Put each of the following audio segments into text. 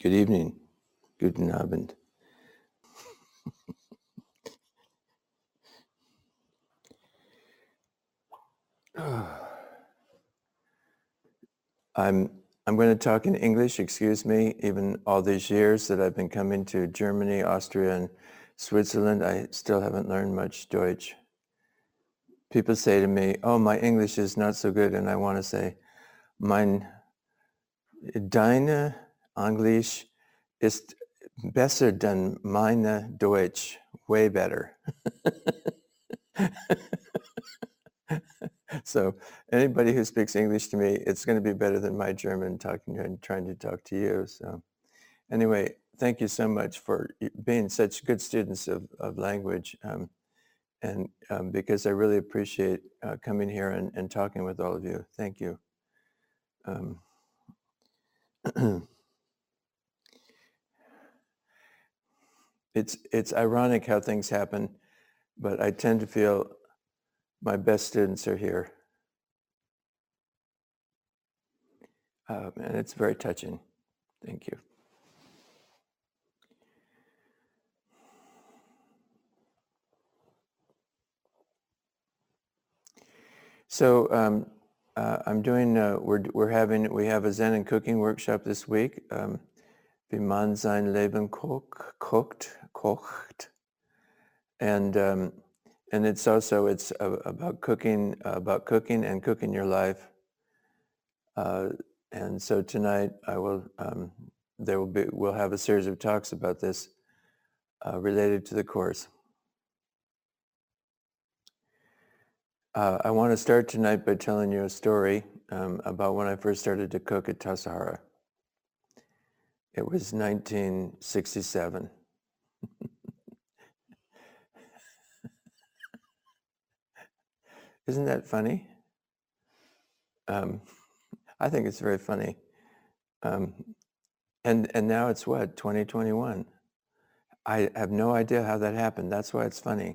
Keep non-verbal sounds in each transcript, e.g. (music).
Good evening. Guten Abend. (sighs) I'm I'm going to talk in English, excuse me. Even all these years that I've been coming to Germany, Austria, and Switzerland, I still haven't learned much Deutsch. People say to me, oh, my English is not so good. And I want to say, mein, deine Englisch ist besser than meine Deutsch, way better. (laughs) so anybody who speaks English to me, it's going to be better than my German talking and trying to talk to you. So anyway, thank you so much for being such good students of, of language. Um, and um, because I really appreciate uh, coming here and, and talking with all of you. Thank you. Um, (clears throat) it's it's ironic how things happen, but I tend to feel my best students are here. Um, and it's very touching. Thank you. So um, uh, I'm doing, uh, we're, we're having, we have a Zen and cooking workshop this week. Um, Wie man sein Leben koch, kocht, kocht. And, um, and it's also, it's about cooking, about cooking and cooking your life. Uh, and so tonight I will, um, there will be, we'll have a series of talks about this uh, related to the course. Uh, I want to start tonight by telling you a story um, about when I first started to cook at Tassajara. It was 1967. Isn't that funny? Um, I think it's very funny. Um, and and now it's what 2021. I have no idea how that happened. That's why it's funny.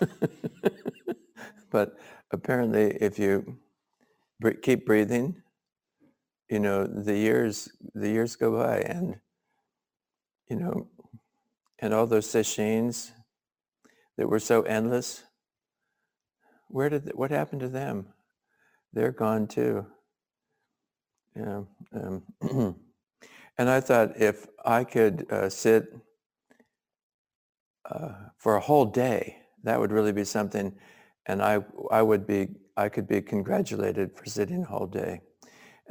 (laughs) but apparently, if you keep breathing, you know the years the years go by, and you know, and all those sessions that were so endless. Where did what happened to them? They're gone too. Yeah. Um, (clears throat) and I thought if I could uh, sit uh, for a whole day, that would really be something. And I, I would be, I could be congratulated for sitting a whole day.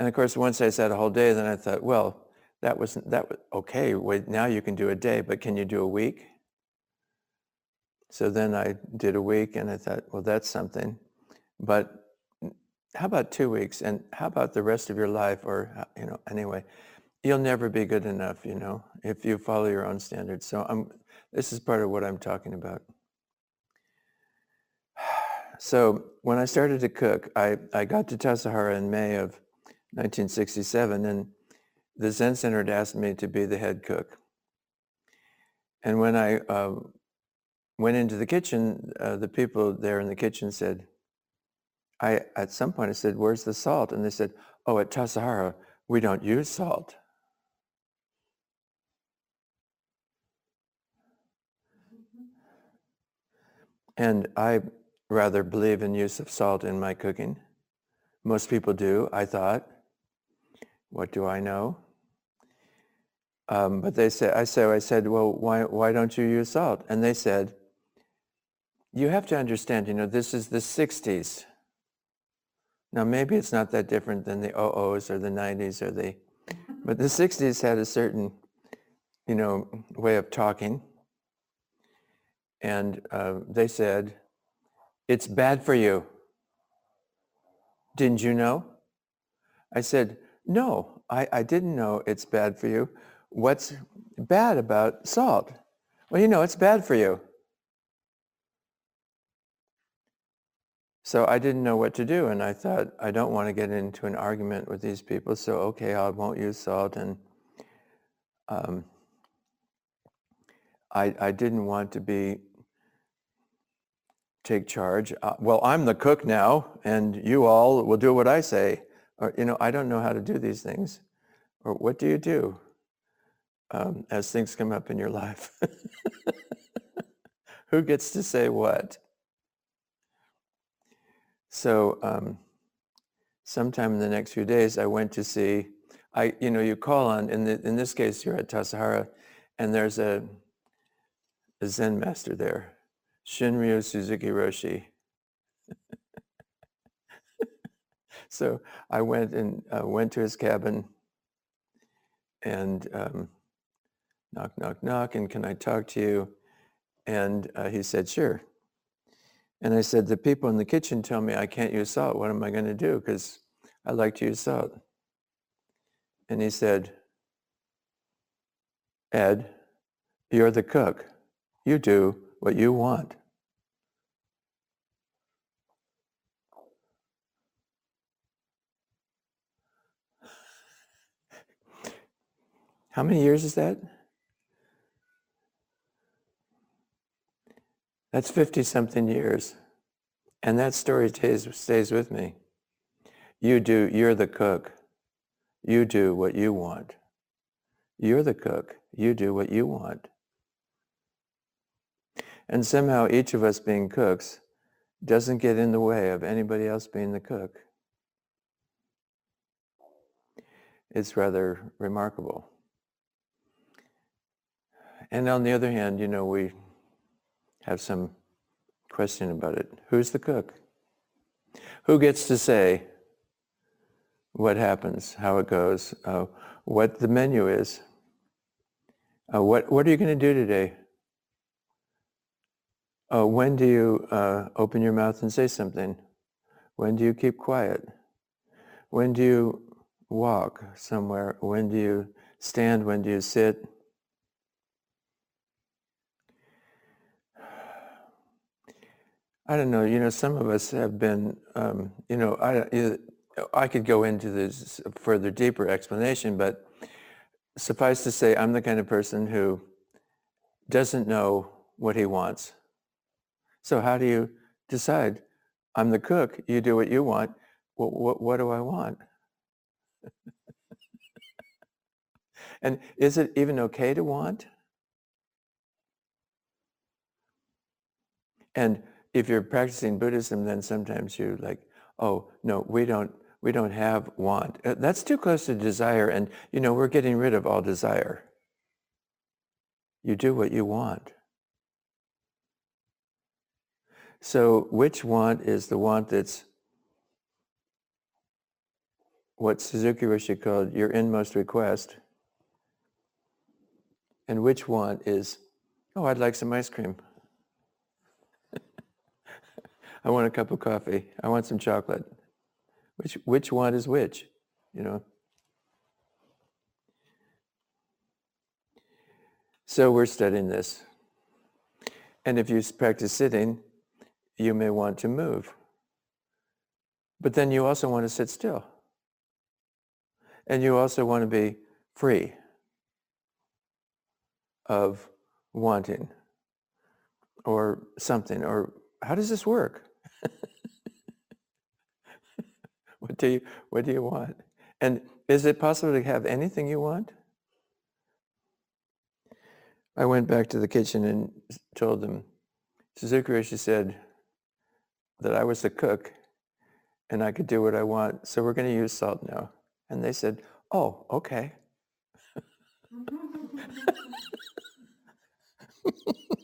And of course, once I said a whole day, then I thought, well, that wasn't, that was okay. Wait, now you can do a day, but can you do a week? So then I did a week and I thought, well, that's something. But how about two weeks? And how about the rest of your life? Or, uh, you know, anyway, you'll never be good enough, you know, if you follow your own standards. So I'm, this is part of what I'm talking about. (sighs) So when I started to cook, I, I got to Tassajara in May of 1967, and the Zen Center had asked me to be the head cook. And when I uh, went into the kitchen, uh, the people there in the kitchen said, I, at some point I said, where's the salt? And they said, oh, at Tassajara, we don't use salt. And I rather believe in use of salt in my cooking. Most people do, I thought. What do I know? Um, but they said, I said, I said, well, why, why don't you use salt? And they said, you have to understand, you know, this is the 60s. Now, maybe it's not that different than the 00s or the 90s or the, (laughs) but the 60s had a certain, you know, way of talking. And uh, they said, it's bad for you. Didn't you know? I said, no, I, I didn't know it's bad for you. What's bad about salt? Well, you know, it's bad for you. So I didn't know what to do, and I thought, I don't want to get into an argument with these people, so okay, I won't use salt. And um, I, I didn't want to be take charge. Uh, well, I'm the cook now, and you all will do what I say. Or, you know, I don't know how to do these things. Or what do you do? um, as things come up in your life. (laughs) Who gets to say what? So um, sometime in the next few days, I went to see, I, you know, you call on, in, the, in this case, you're at Tassajara, and there's a, a Zen master there, Shunryu Suzuki Roshi. So I went and uh, went to his cabin and um, knock, knock, knock, and can I talk to you? And uh, he said, sure. And I said, the people in the kitchen tell me I can't use salt. What am I going to do? Because I like to use salt. And he said, Ed, you're the cook. You do what you want. How many years is that? That's 50 something years. And that story stays, stays with me. You do, you're the cook. You do what you want. You're the cook. You do what you want. And somehow each of us being cooks doesn't get in the way of anybody else being the cook. It's rather remarkable. And on the other hand, you know, we have some question about it. Who's the cook? Who gets to say what happens, how it goes, uh, what the menu is? Uh, what, what are you going to do today? Uh, when do you uh, open your mouth and say something? When do you keep quiet? When do you walk somewhere? When do you stand? When do you sit? I don't know. You know, some of us have been, um, you know, I, I could go into this further deeper explanation, but suffice to say, I'm the kind of person who doesn't know what he wants. So how do you decide? I'm the cook. You do what you want. What, what, what do I want? (laughs) and is it even okay to want? And if you're practicing Buddhism, then sometimes you're like, oh no, we don't we don't have want. Uh, that's too close to desire, and you know we're getting rid of all desire. You do what you want. So which want is the want that's what Suzuki Roshi called your inmost request? And which want is, oh, I'd like some ice cream. I want a cup of coffee. I want some chocolate. Which which one is which? You know. So we're studying this. And if you practice sitting, you may want to move. But then you also want to sit still. And you also want to be free of wanting or something. Or how does this work? (laughs) what do you what do you want? And is it possible to have anything you want? I went back to the kitchen and told them, Suzuki Roshi said that I was the cook and I could do what I want. So we're going to use salt now. And they said, oh, okay. (laughs) (laughs)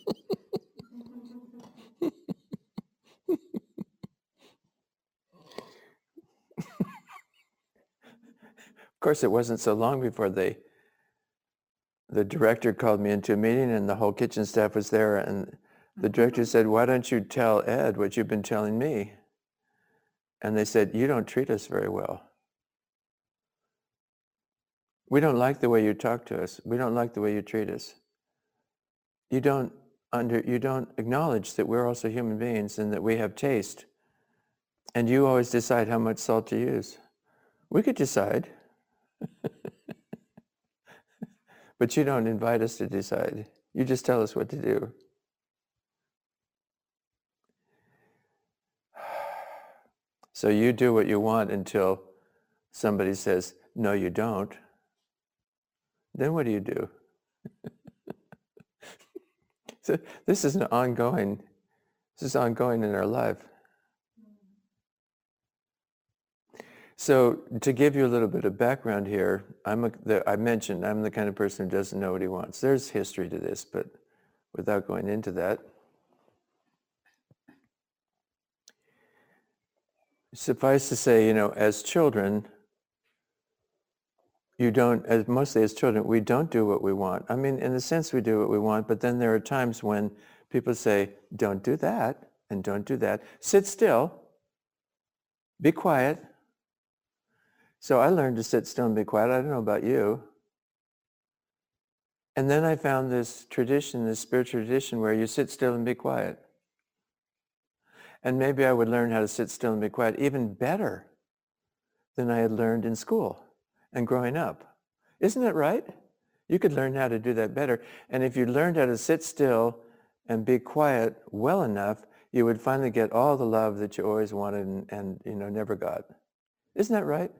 Of course, it wasn't so long before they, the director called me into a meeting and the whole kitchen staff was there and the mm-hmm. director said, why don't you tell Ed what you've been telling me? And they said, you don't treat us very well. We don't like the way you talk to us. We don't like the way you treat us. You don't under you don't acknowledge that we're also human beings and that we have taste. And you always decide how much salt to use. We could decide. But you don't invite us to decide. You just tell us what to do. (sighs) So you do what you want until somebody says, no, you don't. Then what do you do? (laughs) so this is an ongoing, this is ongoing in our life. So to give you a little bit of background here, I'm a, the, I mentioned I'm the kind of person who doesn't know what he wants. There's history to this, but without going into that, suffice to say, you know, as children, you don't, as mostly as children, we don't do what we want. I mean, in the sense, we do what we want, but then there are times when people say, don't do that and don't do that. Sit still. Be quiet. So I learned to sit still and be quiet. I don't know about you. And then I found this tradition, this spiritual tradition where you sit still and be quiet. And maybe I would learn how to sit still and be quiet even better than I had learned in school and growing up. Isn't that right? You could learn how to do that better. And if you learned how to sit still and be quiet well enough, you would finally get all the love that you always wanted and, and you know never got. Isn't that right?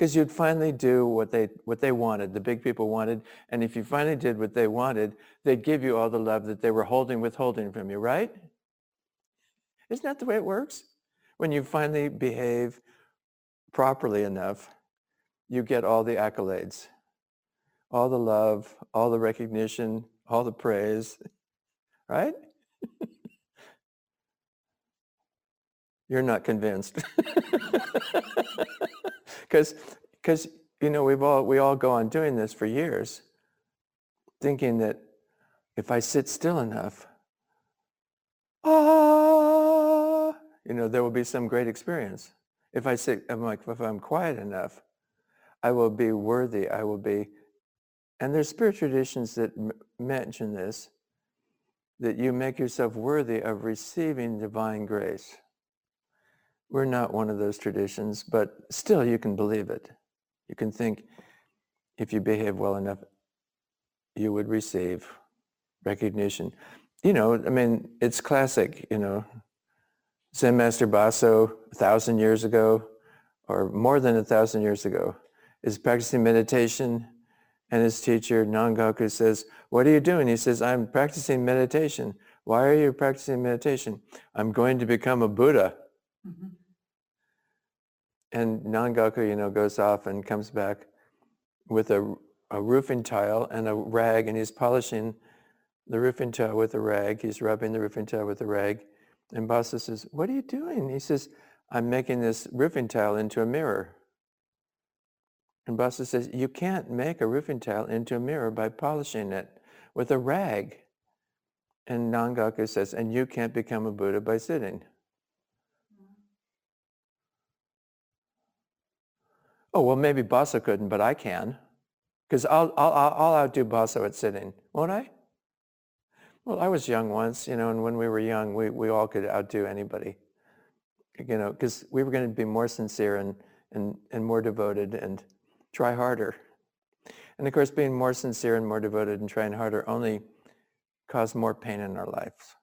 Because you'd finally do what they what they wanted, the big people wanted, and if you finally did what they wanted, they'd give you all the love that they were holding withholding from you, right? Isn't that the way it works? When you finally behave properly enough, you get all the accolades, all the love, all the recognition, all the praise, right? (laughs) You're not convinced. (laughs) Because, because you know, we've all, we all go on doing this for years, thinking that if I sit still enough, ah, you know, there will be some great experience. If I sit, I'm like, if I'm quiet enough, I will be worthy. I will be, and there's spiritual traditions that m- mention this, that you make yourself worthy of receiving divine grace. We're not one of those traditions, but still you can believe it. You can think if you behave well enough, you would receive recognition. You know, I mean, it's classic, you know, Zen Master Baso a thousand years ago, or more than a thousand years ago, is practicing meditation and his teacher, Nangaku, says, what are you doing? He says, I'm practicing meditation. Why are you practicing meditation? I'm going to become a Buddha. Mm-hmm. And Nangaku, you know, goes off and comes back with a, a roofing tile and a rag, and he's polishing the roofing tile with a rag. He's rubbing the roofing tile with a rag. And Baso says, what are you doing? He says, I'm making this roofing tile into a mirror. And Baso says, you can't make a roofing tile into a mirror by polishing it with a rag. And Nangaku says, and you can't become a Buddha by sitting. Oh, well, maybe Baso couldn't, but I can. Because I'll, I'll, I'll outdo Baso at sitting, won't I? Well, I was young once, you know, and when we were young, we, we all could outdo anybody. You know, because we were going to be more sincere and, and, and more devoted and try harder. And of course, being more sincere and more devoted and trying harder only caused more pain in our lives.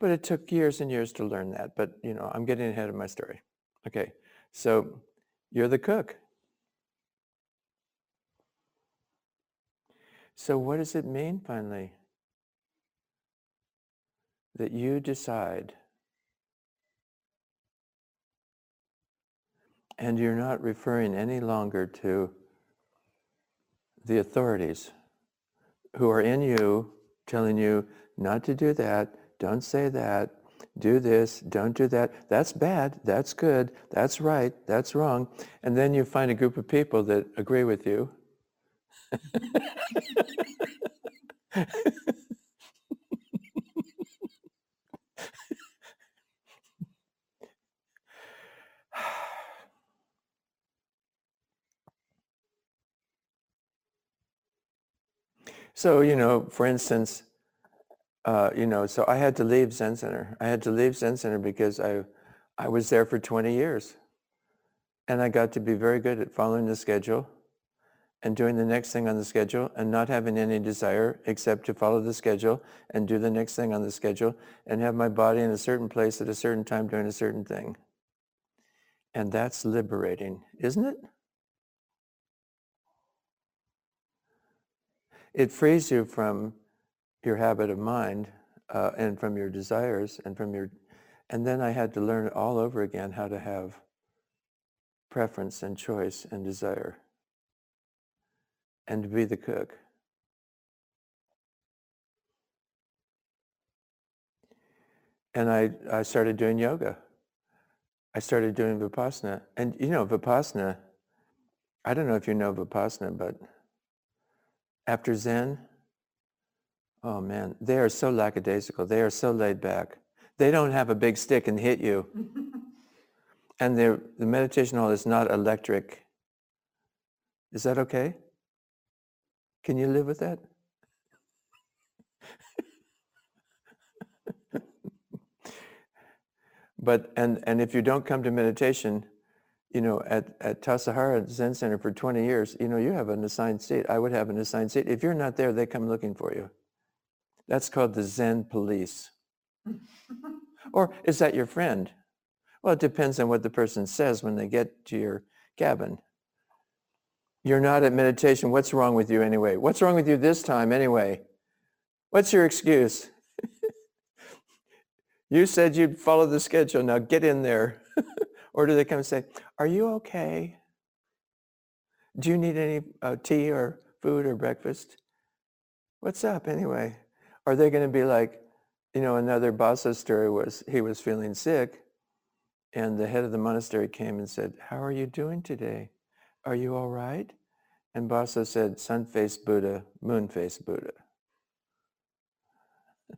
But it took years and years to learn that. But, you know, I'm getting ahead of my story. Okay, so you're the cook. So what does it mean finally? That you decide and you're not referring any longer to the authorities who are in you telling you not to do that, don't say that, do this, don't do that. That's bad, that's good, that's right, that's wrong. And then you find a group of people that agree with you. (laughs) so, you know, for instance, uh, you know, so I had to leave Zen Center. I had to leave Zen Center because I, I was there for 20 years. And I got to be very good at following the schedule and doing the next thing on the schedule and not having any desire except to follow the schedule and do the next thing on the schedule and have my body in a certain place at a certain time doing a certain thing. And that's liberating, isn't it? it frees you from your habit of mind uh, and from your desires and from your, and then I had to learn all over again how to have preference and choice and desire and to be the cook. And I, I started doing yoga. I started doing Vipassana. And you know, Vipassana, I don't know if you know Vipassana, but after Zen, oh man, they are so lackadaisical. They are so laid back. They don't have a big stick and hit you. (laughs) and the meditation hall is not electric. Is that okay? Can you live with that? (laughs) but and and if you don't come to meditation, you know, at, at Tassajara Zen Center for 20 years, you know, you have an assigned seat. I would have an assigned seat. If you're not there, they come looking for you. That's called the Zen police. (laughs) or is that your friend? Well, it depends on what the person says when they get to your cabin. You're not at meditation. What's wrong with you anyway? What's wrong with you this time anyway? What's your excuse? (laughs) you said you'd follow the schedule. Now get in there. (laughs) or do they come and say, are you okay? Do you need any uh, tea or food or breakfast? What's up anyway? Are they going to be like, you know, another Baso story was he was feeling sick and the head of the monastery came and said, how are you doing today? Are you all right? And Baso said, sun-faced Buddha, moon-faced Buddha. (laughs)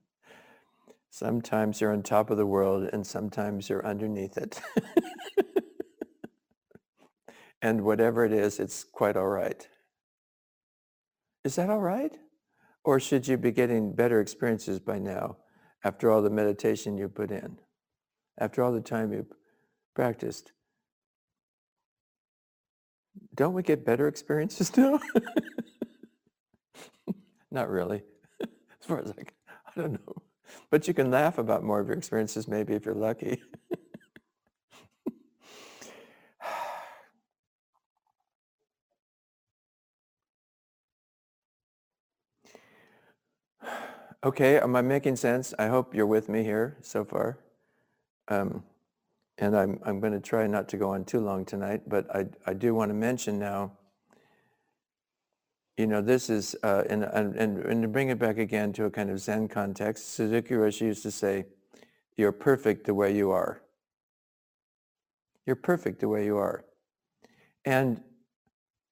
Sometimes you're on top of the world and sometimes you're underneath it. (laughs) and whatever it is, it's quite all right. Is that all right? Or should you be getting better experiences by now after all the meditation you put in, after all the time you practiced? Don't we get better experiences (laughs) now? Not really. (laughs) As far as I, can, I don't know. But you can laugh about more of your experiences maybe if you're lucky. (laughs) okay, am I making sense? I hope you're with me here so far. Um, and I'm, I'm going to try not to go on too long tonight, but I, I do want to mention now, you know, this is, uh, and, and, and to bring it back again to a kind of Zen context, Suzuki Roshi used to say, you're perfect the way you are. You're perfect the way you are. And,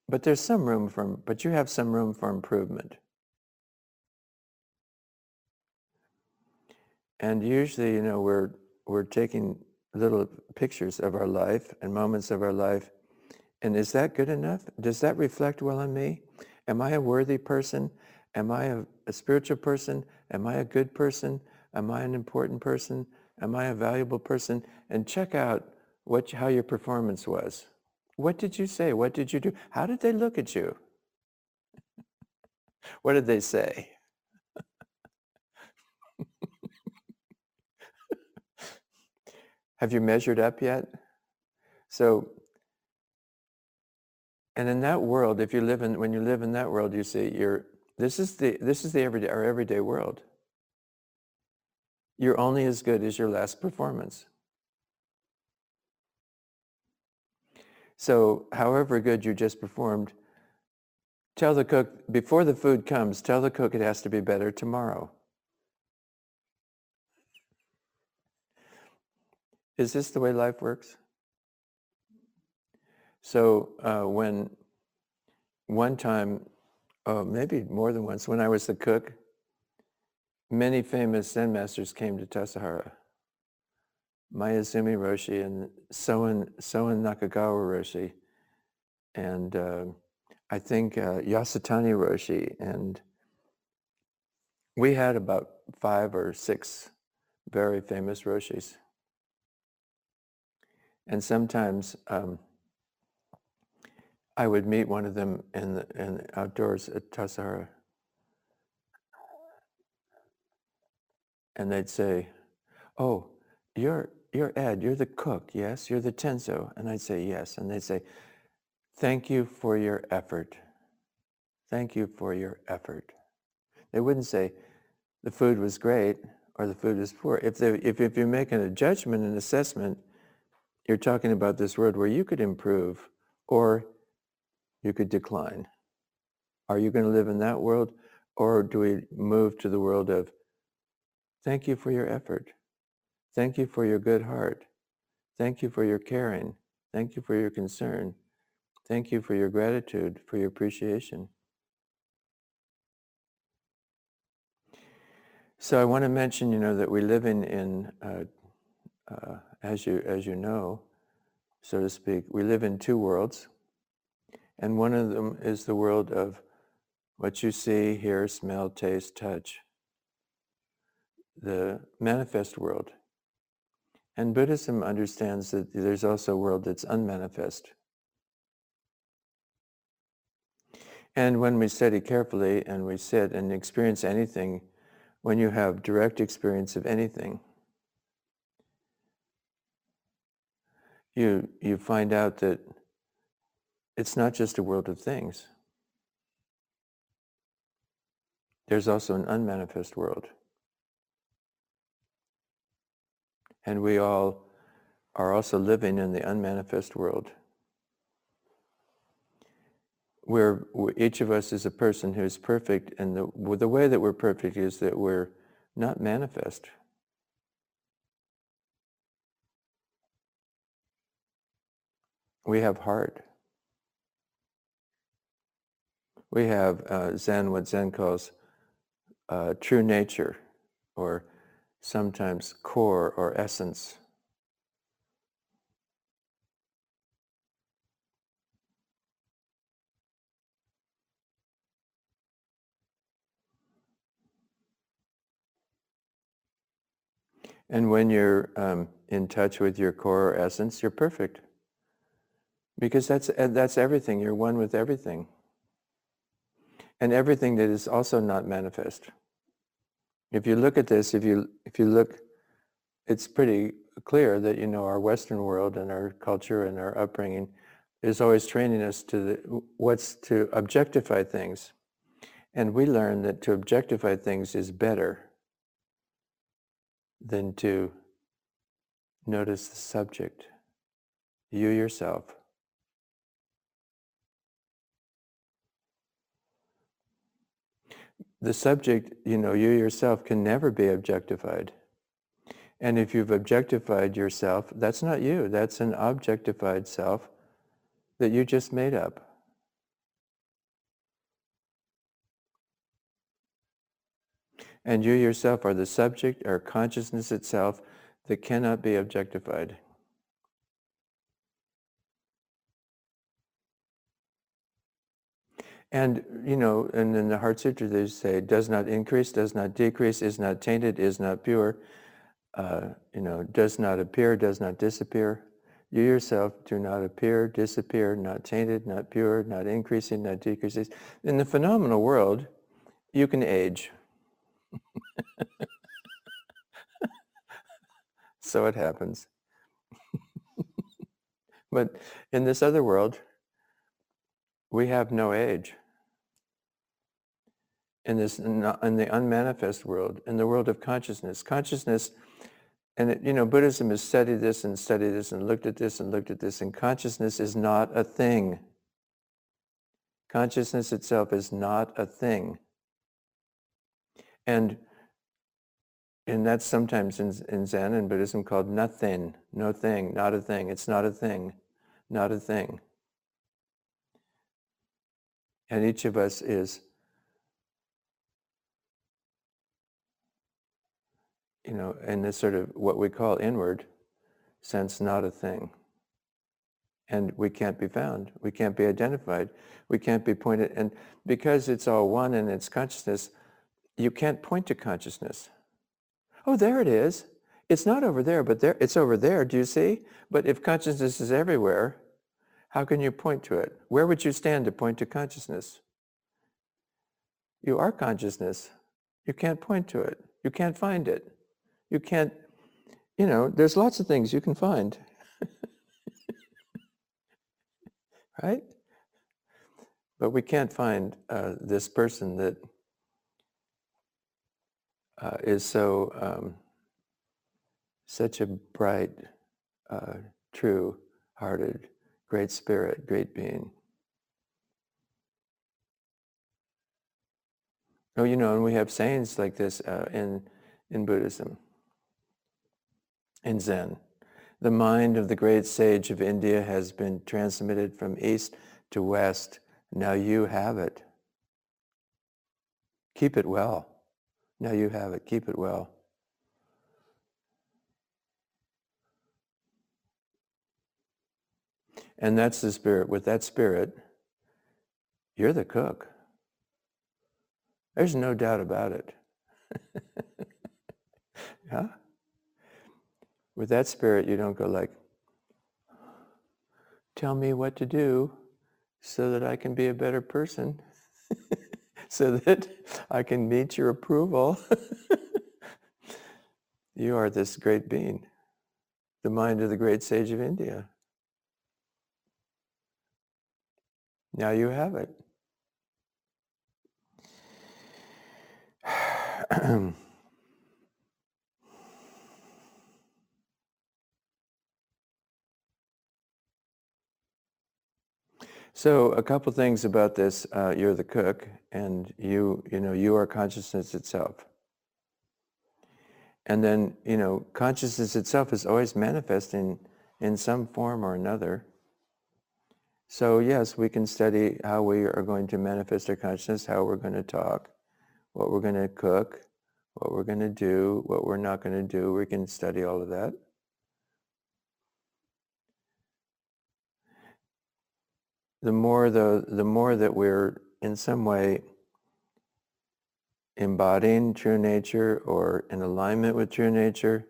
but there's some room for, but you have some room for improvement. And usually, you know, we're, we're taking little pictures of our life and moments of our life. And is that good enough? Does that reflect well on me? Am I a worthy person? Am I a, a spiritual person? Am I a good person? Am I an important person? Am I a valuable person? And check out what, how your performance was. What did you say? What did you do? How did they look at you? (laughs) what did they say? Have you measured up yet? So, and in that world, if you live in, when you live in that world, you see, you're, this is the, this is the everyday, our everyday world. You're only as good as your last performance. So however good you just performed, tell the cook, before the food comes, tell the cook it has to be better tomorrow. Is this the way life works? So uh, when one time, oh, maybe more than once, when I was the cook, many famous Zen masters came to Tassajara. Maezumi Roshi and Soen, Soen Nakagawa Roshi, and uh, I think uh, Yasutani Roshi, and we had about five or six very famous Roshis. And sometimes um, I would meet one of them in the, in the outdoors at Tassajara. And they'd say, oh, you're, you're Ed, you're the cook, yes? You're the Tenzo. And I'd say, yes. And they'd say, thank you for your effort. Thank you for your effort. They wouldn't say the food was great or the food was poor. If, they, if, if you're making a judgment and assessment, you're talking about this world where you could improve or you could decline. Are you going to live in that world or do we move to the world of thank you for your effort. Thank you for your good heart. Thank you for your caring. Thank you for your concern. Thank you for your gratitude, for your appreciation. So I want to mention, you know, that we live in, in uh, uh, as you as you know, so to speak, we live in two worlds, and one of them is the world of what you see, hear, smell, taste, touch, the manifest world. And Buddhism understands that there's also a world that's unmanifest. And when we study carefully and we sit and experience anything, when you have direct experience of anything, you, you find out that it's not just a world of things. There's also an unmanifest world. And we all are also living in the unmanifest world. Where each of us is a person who's perfect, and the, the way that we're perfect is that we're not manifest. We have heart. We have uh, Zen, what Zen calls uh, true nature, or sometimes core or essence. And when you're um, in touch with your core or essence, you're perfect. Because that's, uh, that's everything. You're one with everything. And everything that is also not manifest. If you look at this, if you if you look, it's pretty clear that you know our Western world and our culture and our upbringing is always training us to the, what's to objectify things, and we learn that to objectify things is better than to notice the subject, you yourself. The subject, you know, you yourself can never be objectified. And if you've objectified yourself, that's not you. That's an objectified self that you just made up. And you yourself are the subject or consciousness itself that cannot be objectified. And, you know, and in the Heart Sutra they say, does not increase, does not decrease, is not tainted, is not pure, uh, you know, does not appear, does not disappear. You yourself do not appear, disappear, not tainted, not pure, not increasing, not decreasing. In the phenomenal world, you can age. (laughs) so it happens. (laughs) but in this other world, we have no age in this in the unmanifest world, in the world of consciousness. Consciousness, and it, you know, Buddhism has studied this and studied this and looked at this and looked at this, and consciousness is not a thing. Consciousness itself is not a thing. And and that's sometimes in, in Zen and Buddhism called nothing, no thing, not a thing. It's not a thing, not a thing. And each of us is you know, in this sort of what we call inward sense, not a thing. And we can't be found. We can't be identified. We can't be pointed. And because it's all one and its consciousness, you can't point to consciousness. Oh, there it is. It's not over there, but there it's over there. Do you see? But if consciousness is everywhere, how can you point to it? Where would you stand to point to consciousness? You are consciousness. You can't point to it. You can't find it. You can't, you know, there's lots of things you can find. (laughs) right? But we can't find uh, this person that uh, is so um, such a bright, uh, true-hearted, great spirit, great being. Oh, you know, and we have sayings like this uh, in in Buddhism, in Zen. The mind of the great sage of India has been transmitted from east to west. Now you have it. Keep it well. Now you have it. Keep it well. And that's the spirit. With that spirit, you're the cook. There's no doubt about it. (laughs) yeah? With that spirit, you don't go like, tell me what to do so that I can be a better person, (laughs) so that I can meet your approval. (laughs) you are this great being, the mind of the great sage of India. Now you have it. (sighs) (clears throat) so a couple things about this. Uh, you're the cook, and you, you know, you are consciousness itself. And then, you know, consciousness itself is always manifesting in some form or another. So yes, we can study how we are going to manifest our consciousness, how we're going to talk, what we're going to cook, what we're going to do, what we're not going to do. We can study all of that. The more the, the more that we're in some way embodying true nature or in alignment with true nature,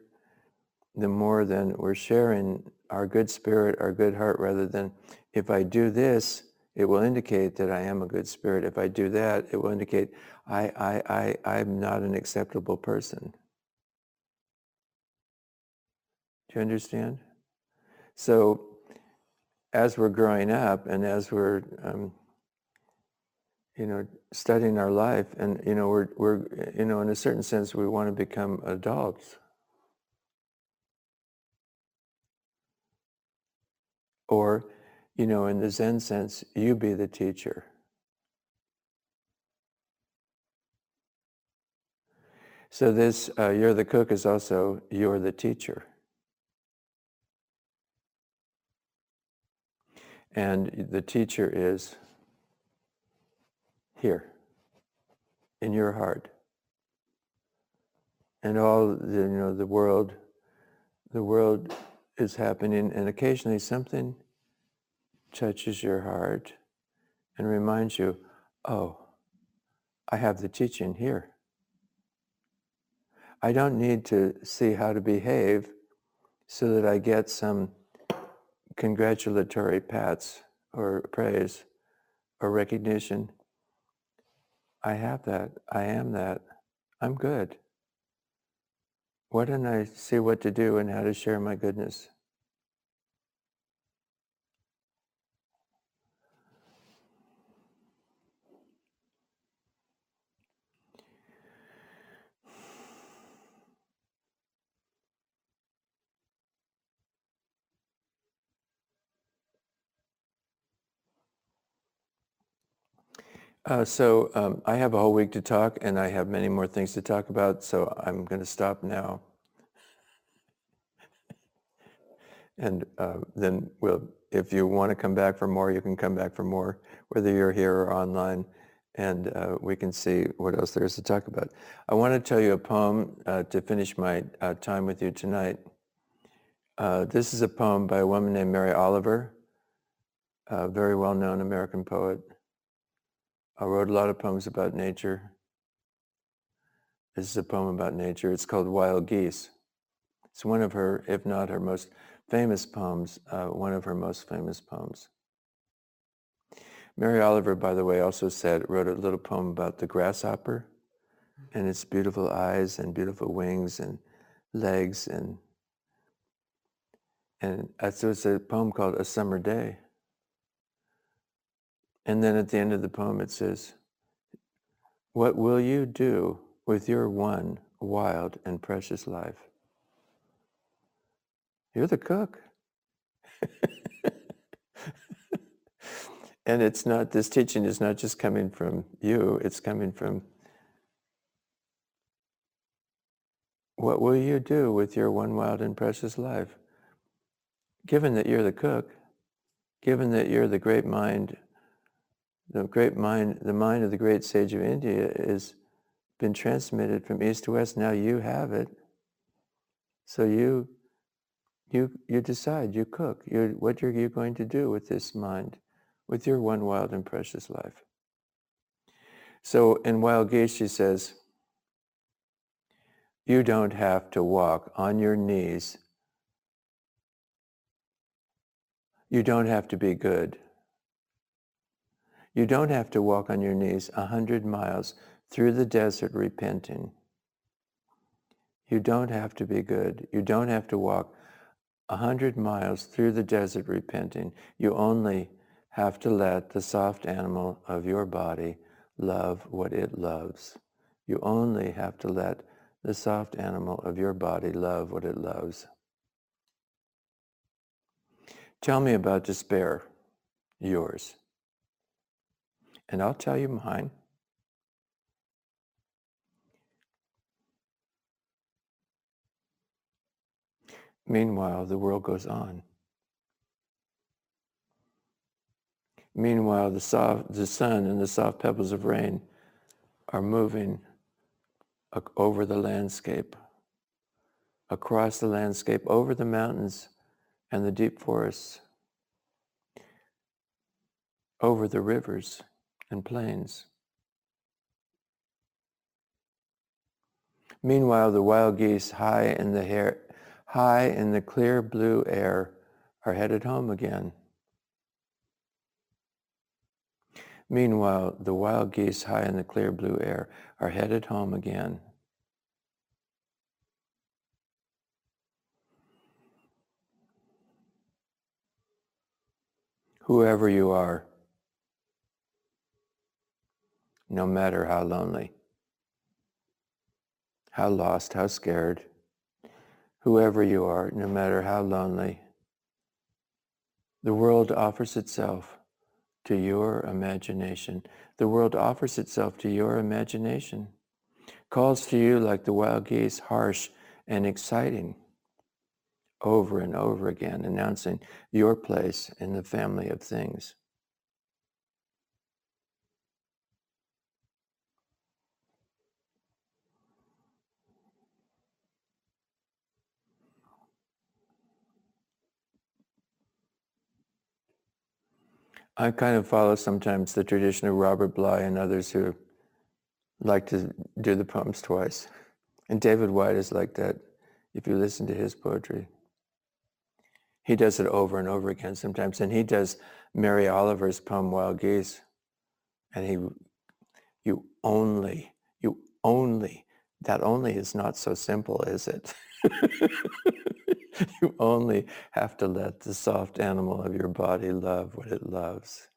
the more then we're sharing our good spirit, our good heart, rather than if I do this, it will indicate that I am a good spirit. If I do that, it will indicate I, I, I, I'm not an acceptable person. Do you understand? So as we're growing up and as we're, um, you know, studying our life and, you know, we're, we're, you know, in a certain sense, we want to become adults. Or, you know, in the Zen sense, you be the teacher. So this, uh, you're the cook is also, you're the teacher. And the teacher is here, in your heart. And all, the, you know, the world, the world is happening and occasionally something touches your heart and reminds you, oh, I have the teaching here. I don't need to see how to behave so that I get some congratulatory pats or praise or recognition. I have that. I am that. I'm good. Why don't I see what to do and how to share my goodness? Uh, so um, I have a whole week to talk, and I have many more things to talk about. So I'm going to stop now, (laughs) and uh, then we'll. If you want to come back for more, you can come back for more, whether you're here or online, and uh, we can see what else there is to talk about. I want to tell you a poem uh, to finish my uh, time with you tonight. Uh, this is a poem by a woman named Mary Oliver, a very well-known American poet. I wrote a lot of poems about nature. This is a poem about nature. It's called Wild Geese. It's one of her, if not her most famous poems, uh, one of her most famous poems. Mary Oliver, by the way, also said, wrote a little poem about the grasshopper and its beautiful eyes and beautiful wings and legs and and so it's a poem called A Summer Day. And then at the end of the poem it says, What will you do with your one wild and precious life. You're the cook. (laughs) and it's not, this teaching is not just coming from you, it's coming from what will you do with your one wild and precious life? Given that you're the cook, given that you're the great mind, the great mind, the mind of the great sage of India has been transmitted from east to west. Now you have it. So you, you, you decide, you cook, you, what are you going to do with this mind, with your one wild and precious life. So in Wild Geese, she says, you don't have to walk on your knees. You don't have to be good. You don't have to walk on your knees a hundred miles through the desert repenting. You don't have to be good. You don't have to walk a hundred miles through the desert repenting. You only have to let the soft animal of your body love what it loves. You only have to let the soft animal of your body love what it loves. Tell me about despair, yours. And I'll tell you mine. Meanwhile, the world goes on. Meanwhile, the, soft, the sun and the soft pebbles of rain are moving over the landscape, across the landscape, over the mountains and the deep forests, over the rivers plains. Meanwhile, the wild geese high in the hair, high in the clear blue air are headed home again. Meanwhile, the wild geese high in the clear blue air are headed home again. Whoever you are, no matter how lonely, how lost, how scared, whoever you are, no matter how lonely, the world offers itself to your imagination. The world offers itself to your imagination, calls to you like the wild geese, harsh and exciting, over and over again, announcing your place in the family of things. I kind of follow sometimes the tradition of Robert Bly and others who like to do the poems twice. And David Whyte is like that if you listen to his poetry. He does it over and over again sometimes. And he does Mary Oliver's poem Wild Geese. And he, you only, you only, that only is not so simple, is it? (laughs) (laughs) you only have to let the soft animal of your body love what it loves.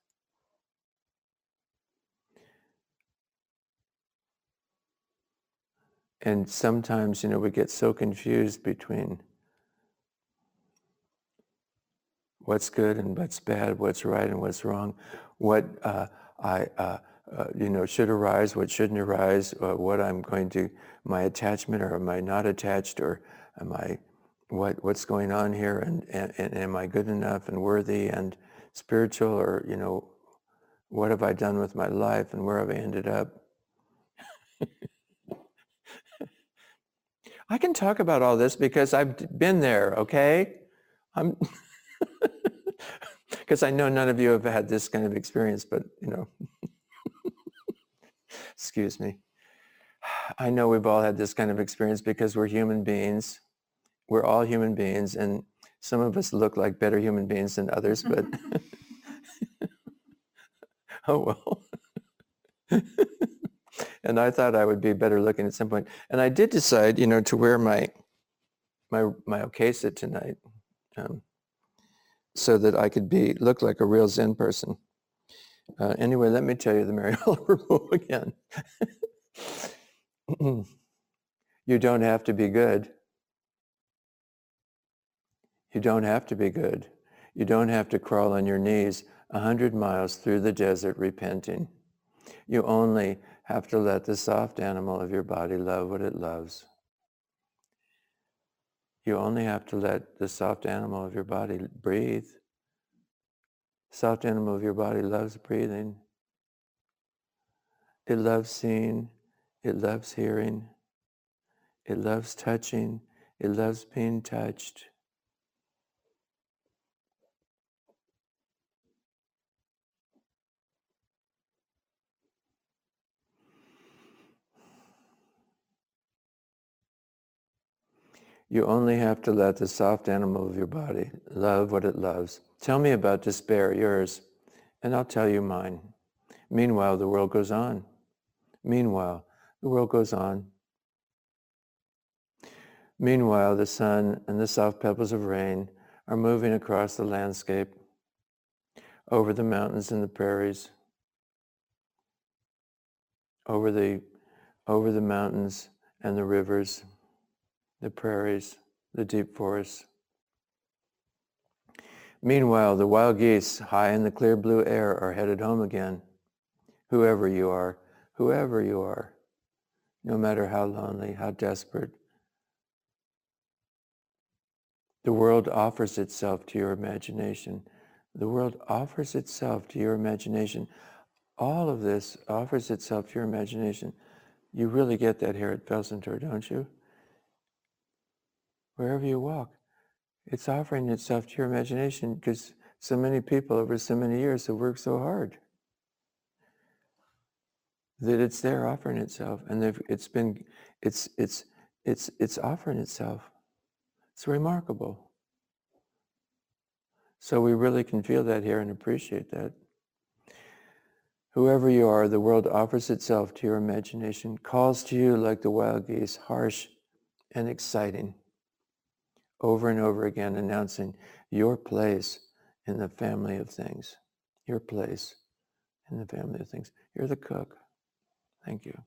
And sometimes, you know, we get so confused between what's good and what's bad, what's right and what's wrong, what uh, I, uh, uh, you know, should arise, what shouldn't arise, uh, what I'm going to, my attachment, or am I not attached, or am I what what's going on here and, and, and am I good enough and worthy and spiritual or you know what have I done with my life and where have I ended up? I can talk about all this because I've been there, okay? I'm (laughs) because I know none of you have had this kind of experience, but you know, (laughs) excuse me. (sighs) I know we've all had this kind of experience because we're human beings we're all human beings and some of us look like better human beings than others, but (laughs) (laughs) oh well. and I thought I would be better looking at some point. And I did decide, you know, to wear my my my okesa tonight, um, so that I could be look like a real Zen person. Uh, anyway, let me tell you the Mary (laughs) Oliver again. (clears throat) You don't have to be good. You don't have to be good. You don't have to crawl on your knees a hundred miles through the desert repenting. You only have to let the soft animal of your body love what it loves. You only have to let the soft animal of your body breathe. Soft animal of your body loves breathing. It loves seeing. It loves hearing. It loves touching. It loves being touched. You only have to let the soft animal of your body love what it loves. Tell me about despair, yours, and I'll tell you mine. Meanwhile, the world goes on. Meanwhile, the world goes on. Meanwhile, the sun and the soft pebbles of rain are moving across the landscape, over the mountains and the prairies, over the, over the mountains and the rivers, the prairies, the deep forests. Meanwhile, the wild geese high in the clear blue air are headed home again. Whoever you are, whoever you are, no matter how lonely, how desperate, the world offers itself to your imagination. The world offers itself to your imagination. All of this offers itself to your imagination. You really get that here at Felsentor, don't you? Wherever you walk. It's offering itself to your imagination because so many people over so many years have worked so hard. That it's there offering itself and it's been it's it's it's it's offering itself. It's remarkable. So we really can feel that here and appreciate that. Whoever you are the world offers itself to your imagination calls to you like the wild geese harsh and exciting over and over again announcing your place in the family of things. Your place in the family of things. You're the cook. Thank you.